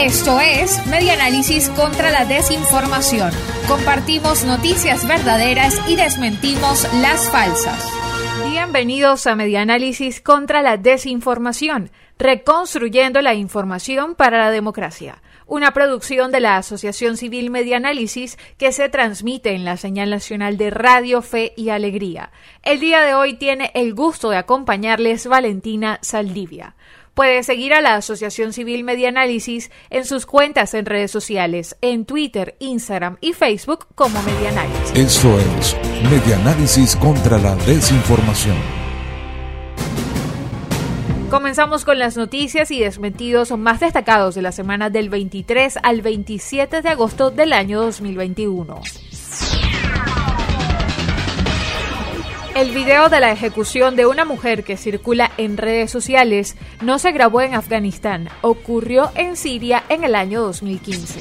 Esto es Media Análisis contra la Desinformación. Compartimos noticias verdaderas y desmentimos las falsas. Bienvenidos a Media Análisis contra la Desinformación, reconstruyendo la información para la democracia una producción de la Asociación Civil Media Análisis que se transmite en la señal nacional de Radio Fe y Alegría. El día de hoy tiene el gusto de acompañarles Valentina Saldivia. Puede seguir a la Asociación Civil Media Análisis en sus cuentas en redes sociales, en Twitter, Instagram y Facebook como Media Análisis. Esto es Media Análisis contra la Desinformación. Comenzamos con las noticias y desmentidos más destacados de la semana del 23 al 27 de agosto del año 2021. El video de la ejecución de una mujer que circula en redes sociales no se grabó en Afganistán, ocurrió en Siria en el año 2015.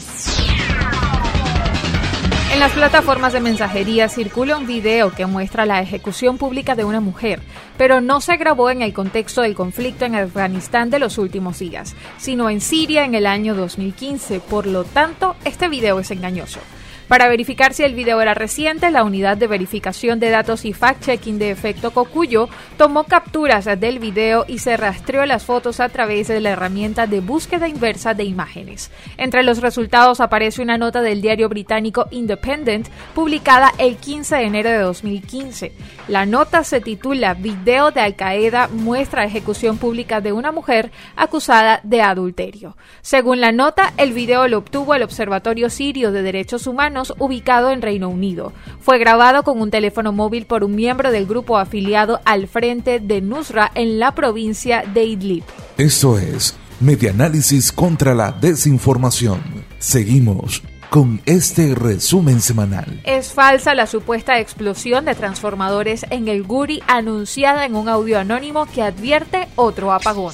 En las plataformas de mensajería circula un video que muestra la ejecución pública de una mujer, pero no se grabó en el contexto del conflicto en Afganistán de los últimos días, sino en Siria en el año 2015. Por lo tanto, este video es engañoso. Para verificar si el video era reciente, la unidad de verificación de datos y fact-checking de efecto Cocuyo tomó capturas del video y se rastreó las fotos a través de la herramienta de búsqueda inversa de imágenes. Entre los resultados aparece una nota del diario británico Independent publicada el 15 de enero de 2015. La nota se titula Video de Al Qaeda muestra ejecución pública de una mujer acusada de adulterio. Según la nota, el video lo obtuvo el Observatorio Sirio de Derechos Humanos ubicado en Reino Unido. Fue grabado con un teléfono móvil por un miembro del grupo afiliado al frente de Nusra en la provincia de Idlib. Esto es Medianálisis contra la Desinformación. Seguimos con este resumen semanal. Es falsa la supuesta explosión de transformadores en el Guri anunciada en un audio anónimo que advierte otro apagón.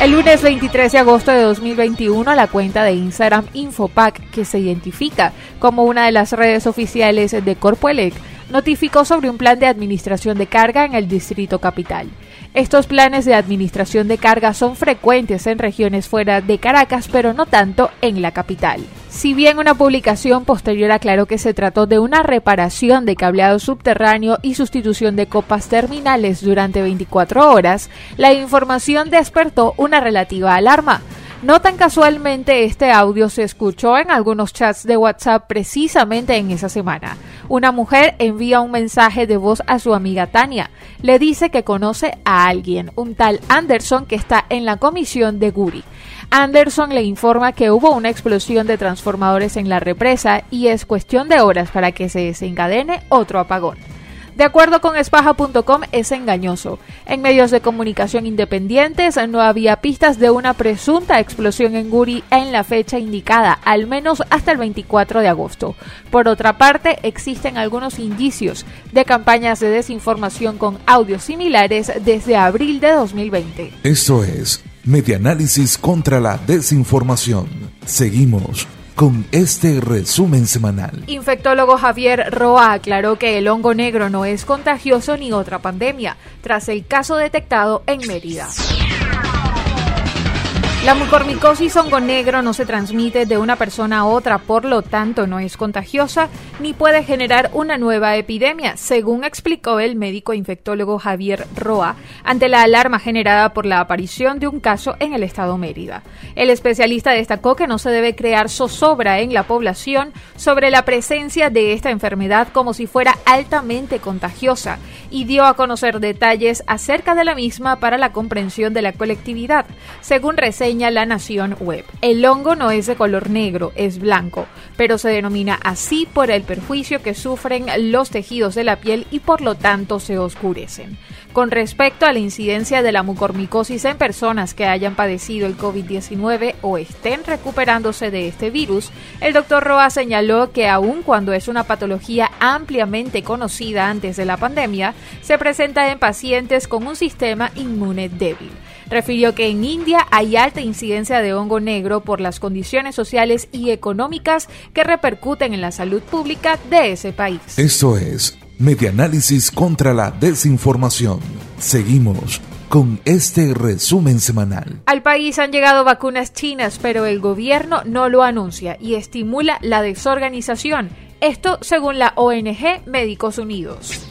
El lunes 23 de agosto de 2021, la cuenta de Instagram Infopac, que se identifica como una de las redes oficiales de Corpoelec, notificó sobre un plan de administración de carga en el Distrito Capital. Estos planes de administración de carga son frecuentes en regiones fuera de Caracas, pero no tanto en la capital. Si bien una publicación posterior aclaró que se trató de una reparación de cableado subterráneo y sustitución de copas terminales durante 24 horas, la información despertó una relativa alarma. No tan casualmente este audio se escuchó en algunos chats de WhatsApp precisamente en esa semana. Una mujer envía un mensaje de voz a su amiga Tania. Le dice que conoce a alguien, un tal Anderson que está en la comisión de Guri. Anderson le informa que hubo una explosión de transformadores en la represa y es cuestión de horas para que se desencadene otro apagón. De acuerdo con espaja.com, es engañoso. En medios de comunicación independientes no había pistas de una presunta explosión en Guri en la fecha indicada, al menos hasta el 24 de agosto. Por otra parte, existen algunos indicios de campañas de desinformación con audios similares desde abril de 2020. Esto es Medianálisis contra la Desinformación. Seguimos con este resumen semanal. Infectólogo Javier Roa aclaró que el hongo negro no es contagioso ni otra pandemia, tras el caso detectado en Mérida. La mucormicosis hongo negro no se transmite de una persona a otra, por lo tanto no es contagiosa ni puede generar una nueva epidemia, según explicó el médico infectólogo Javier Roa ante la alarma generada por la aparición de un caso en el estado Mérida. El especialista destacó que no se debe crear zozobra en la población sobre la presencia de esta enfermedad como si fuera altamente contagiosa y dio a conocer detalles acerca de la misma para la comprensión de la colectividad, según reseña la Nación Web. El hongo no es de color negro, es blanco, pero se denomina así por el perjuicio que sufren los tejidos de la piel y por lo tanto se oscurecen. Con respecto a la incidencia de la mucormicosis en personas que hayan padecido el COVID-19 o estén recuperándose de este virus, el doctor Roa señaló que aun cuando es una patología ampliamente conocida antes de la pandemia, se presenta en pacientes con un sistema inmune débil refirió que en India hay alta incidencia de hongo negro por las condiciones sociales y económicas que repercuten en la salud pública de ese país. Esto es Medianálisis contra la Desinformación. Seguimos con este resumen semanal. Al país han llegado vacunas chinas, pero el gobierno no lo anuncia y estimula la desorganización. Esto según la ONG Médicos Unidos.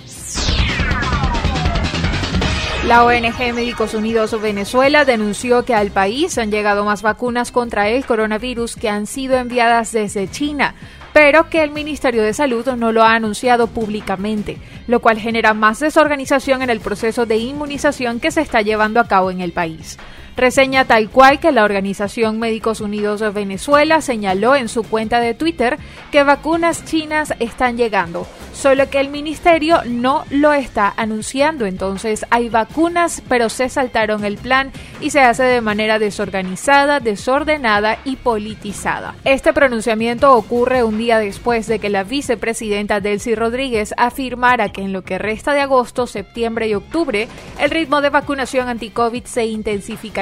La ONG Médicos Unidos Venezuela denunció que al país han llegado más vacunas contra el coronavirus que han sido enviadas desde China, pero que el Ministerio de Salud no lo ha anunciado públicamente, lo cual genera más desorganización en el proceso de inmunización que se está llevando a cabo en el país. Reseña tal cual que la Organización Médicos Unidos de Venezuela señaló en su cuenta de Twitter que vacunas chinas están llegando, solo que el ministerio no lo está anunciando. Entonces hay vacunas, pero se saltaron el plan y se hace de manera desorganizada, desordenada y politizada. Este pronunciamiento ocurre un día después de que la vicepresidenta Delcy Rodríguez afirmara que en lo que resta de agosto, septiembre y octubre, el ritmo de vacunación anti-COVID se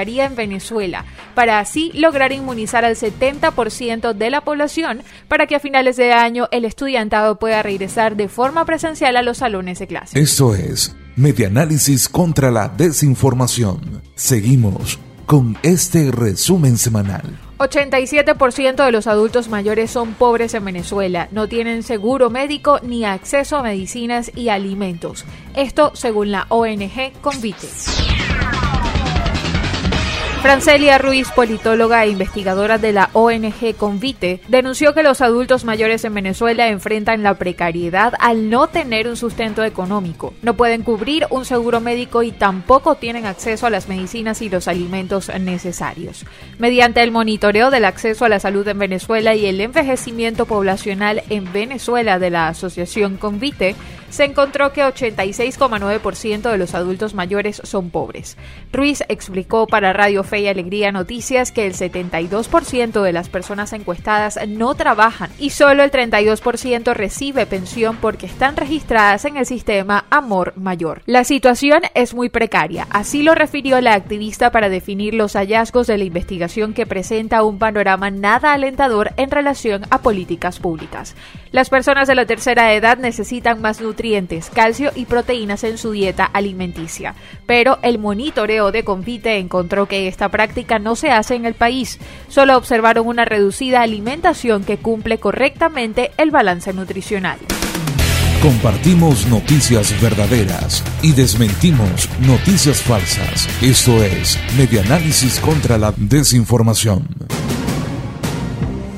en Venezuela, para así lograr inmunizar al 70% de la población para que a finales de año el estudiantado pueda regresar de forma presencial a los salones de clase. Esto es Medianálisis contra la Desinformación. Seguimos con este resumen semanal. 87% de los adultos mayores son pobres en Venezuela, no tienen seguro médico ni acceso a medicinas y alimentos. Esto según la ONG Convite. Francelia Ruiz, politóloga e investigadora de la ONG Convite, denunció que los adultos mayores en Venezuela enfrentan la precariedad al no tener un sustento económico. No pueden cubrir un seguro médico y tampoco tienen acceso a las medicinas y los alimentos necesarios. Mediante el monitoreo del acceso a la salud en Venezuela y el envejecimiento poblacional en Venezuela de la Asociación Convite, se encontró que 86,9% de los adultos mayores son pobres. Ruiz explicó para Radio Fe y Alegría Noticias que el 72% de las personas encuestadas no trabajan y solo el 32% recibe pensión porque están registradas en el sistema Amor Mayor. La situación es muy precaria, así lo refirió la activista para definir los hallazgos de la investigación que presenta un panorama nada alentador en relación a políticas públicas. Las personas de la tercera edad necesitan más nutrientes calcio y proteínas en su dieta alimenticia. Pero el monitoreo de Convite encontró que esta práctica no se hace en el país. Solo observaron una reducida alimentación que cumple correctamente el balance nutricional. Compartimos noticias verdaderas y desmentimos noticias falsas. Esto es Medianálisis contra la Desinformación.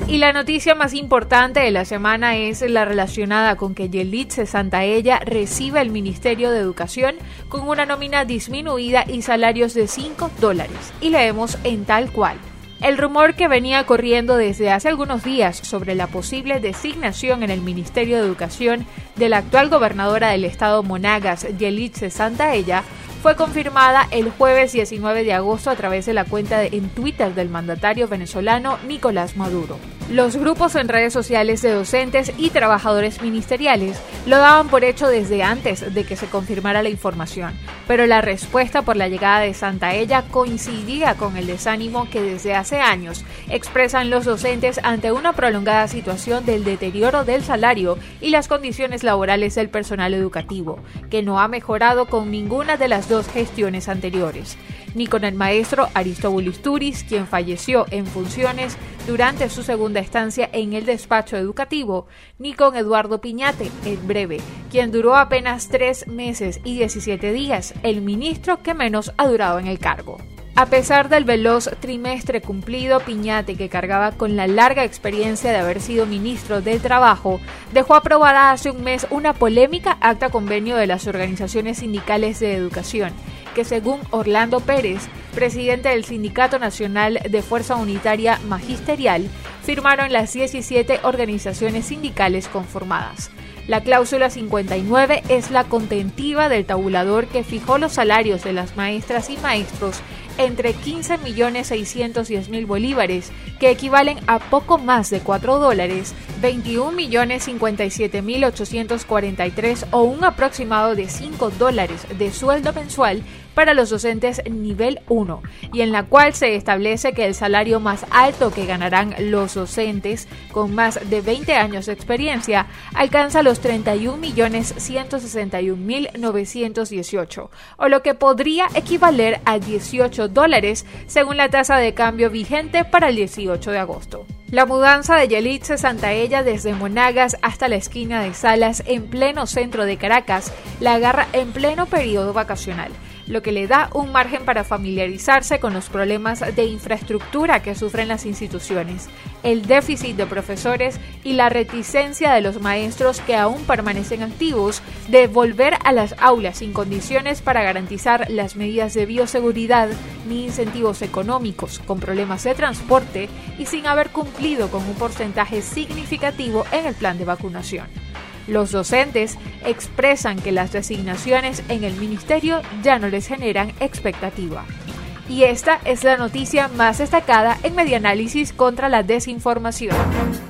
Y la noticia más importante de la semana es la relacionada con que Yelitze Santaella recibe el Ministerio de Educación con una nómina disminuida y salarios de 5 dólares. Y leemos en tal cual. El rumor que venía corriendo desde hace algunos días sobre la posible designación en el Ministerio de Educación de la actual gobernadora del estado Monagas, Yelitze Santaella, fue confirmada el jueves 19 de agosto a través de la cuenta en Twitter del mandatario venezolano Nicolás Maduro. Los grupos en redes sociales de docentes y trabajadores ministeriales lo daban por hecho desde antes de que se confirmara la información, pero la respuesta por la llegada de Santa Ella coincidía con el desánimo que desde hace años expresan los docentes ante una prolongada situación del deterioro del salario y las condiciones laborales del personal educativo, que no ha mejorado con ninguna de las dos gestiones anteriores ni con el maestro Aristóbulo Turis, quien falleció en funciones durante su segunda estancia en el despacho educativo, ni con Eduardo Piñate, el breve, quien duró apenas tres meses y 17 días, el ministro que menos ha durado en el cargo. A pesar del veloz trimestre cumplido, Piñate, que cargaba con la larga experiencia de haber sido ministro del Trabajo, dejó aprobada hace un mes una polémica acta convenio de las organizaciones sindicales de educación, que según Orlando Pérez, presidente del Sindicato Nacional de Fuerza Unitaria Magisterial, firmaron las 17 organizaciones sindicales conformadas. La cláusula 59 es la contentiva del tabulador que fijó los salarios de las maestras y maestros entre 15.610.000 bolívares, que equivalen a poco más de 4 dólares, 21.057.843 o un aproximado de 5 dólares de sueldo mensual para los docentes nivel 1 y en la cual se establece que el salario más alto que ganarán los docentes con más de 20 años de experiencia alcanza los 31.161.918 o lo que podría equivaler a 18 dólares según la tasa de cambio vigente para el 18 de agosto. La mudanza de Yelitze Santaella desde Monagas hasta la esquina de Salas en pleno centro de Caracas la agarra en pleno periodo vacacional lo que le da un margen para familiarizarse con los problemas de infraestructura que sufren las instituciones, el déficit de profesores y la reticencia de los maestros que aún permanecen activos de volver a las aulas sin condiciones para garantizar las medidas de bioseguridad ni incentivos económicos, con problemas de transporte y sin haber cumplido con un porcentaje significativo en el plan de vacunación. Los docentes expresan que las designaciones en el ministerio ya no les generan expectativa. Y esta es la noticia más destacada en Medianálisis contra la desinformación.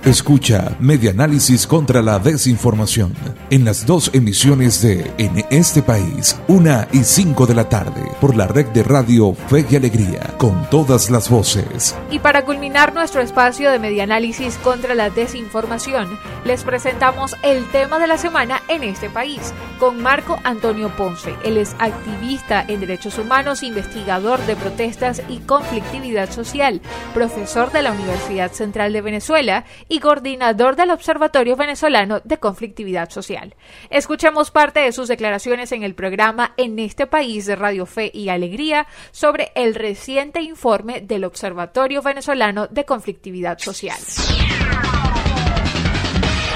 Escucha Medianálisis contra la desinformación en las dos emisiones de En este país, una y cinco de la tarde, por la red de radio Fe y Alegría, con todas las voces. Y para culminar nuestro espacio de Medianálisis contra la desinformación, les presentamos el tema de la semana en este país, con Marco Antonio Ponce. Él es activista en derechos humanos, investigador de protestas y conflictividad social, profesor de la Universidad Central de Venezuela y coordinador del Observatorio Venezolano de Conflictividad Social. Escuchamos parte de sus declaraciones en el programa En este país de Radio Fe y Alegría sobre el reciente informe del Observatorio Venezolano de Conflictividad Social.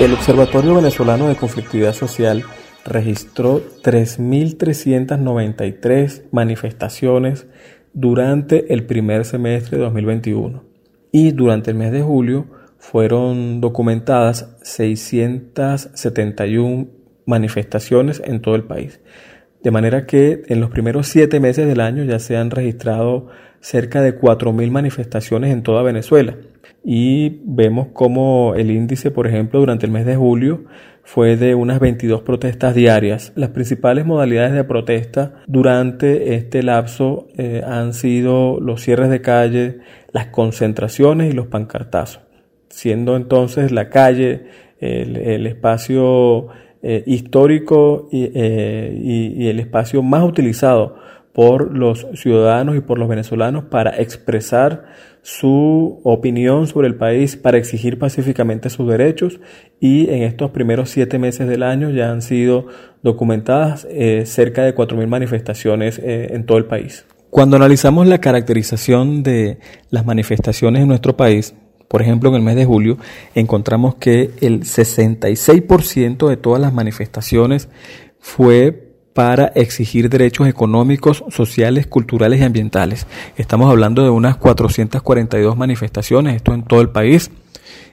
El Observatorio Venezolano de Conflictividad Social registró 3.393 manifestaciones durante el primer semestre de 2021 y durante el mes de julio fueron documentadas 671 manifestaciones en todo el país. De manera que en los primeros siete meses del año ya se han registrado cerca de 4.000 manifestaciones en toda Venezuela. Y vemos como el índice, por ejemplo, durante el mes de julio fue de unas 22 protestas diarias. Las principales modalidades de protesta durante este lapso eh, han sido los cierres de calle, las concentraciones y los pancartazos, siendo entonces la calle el, espacio eh, histórico eh, y el espacio más utilizado por los ciudadanos y por los venezolanos para expresar su opinión sobre el país, para exigir pacíficamente sus derechos y en estos primeros siete meses del año ya han sido documentadas eh, cerca de 4.000 manifestaciones eh, en todo el país. Cuando analizamos la caracterización de las manifestaciones en nuestro país, por ejemplo, en el mes de julio, encontramos que el 66% de todas las manifestaciones fue para exigir derechos económicos, sociales, culturales y ambientales. Estamos hablando de unas 442 manifestaciones, esto en todo el país,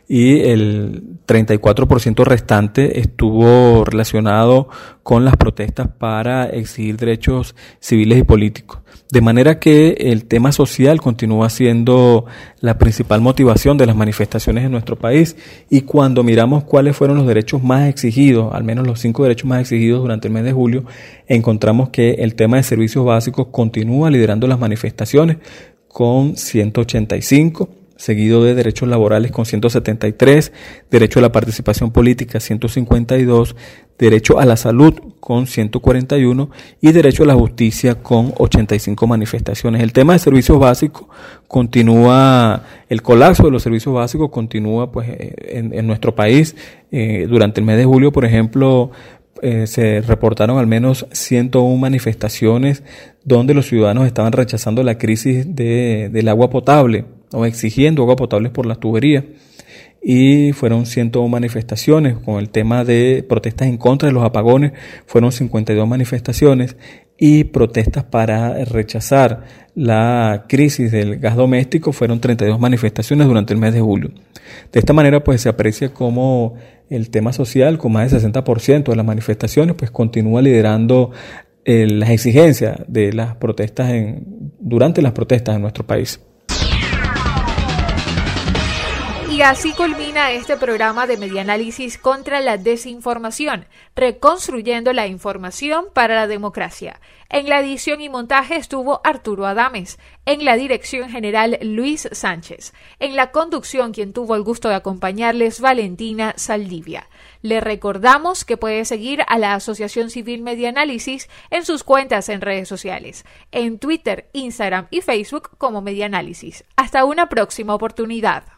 y el 34% restante estuvo relacionado con las protestas para exigir derechos civiles y políticos. De manera que el tema social continúa siendo la principal motivación de las manifestaciones en nuestro país. Y cuando miramos cuáles fueron los derechos más exigidos, al menos los cinco derechos más exigidos durante el mes de julio, encontramos que el tema de servicios básicos continúa liderando las manifestaciones con 185 seguido de derechos laborales con 173, derecho a la participación política 152, derecho a la salud con 141 y derecho a la justicia con 85 manifestaciones. El tema de servicios básicos continúa, el colapso de los servicios básicos continúa pues eh, en, nuestro país. Eh, durante el mes de julio, por ejemplo, eh, se reportaron al menos 101 manifestaciones donde los ciudadanos estaban rechazando la crisis de, del agua potable o exigiendo agua potable por las tuberías. Y fueron 101 manifestaciones con el tema de protestas en contra de los apagones, fueron 52 manifestaciones y protestas para rechazar la crisis del gas doméstico fueron 32 manifestaciones durante el mes de julio. De esta manera pues se aprecia como el tema social con más del 60% de las manifestaciones pues continúa liderando eh, las exigencias de las protestas en, durante las protestas en nuestro país. Y así culmina este programa de Medianálisis contra la desinformación, reconstruyendo la información para la democracia. En la edición y montaje estuvo Arturo Adames, en la dirección general Luis Sánchez, en la conducción quien tuvo el gusto de acompañarles Valentina Saldivia. Le recordamos que puede seguir a la Asociación Civil Medianálisis en sus cuentas en redes sociales, en Twitter, Instagram y Facebook como Medianálisis. Hasta una próxima oportunidad.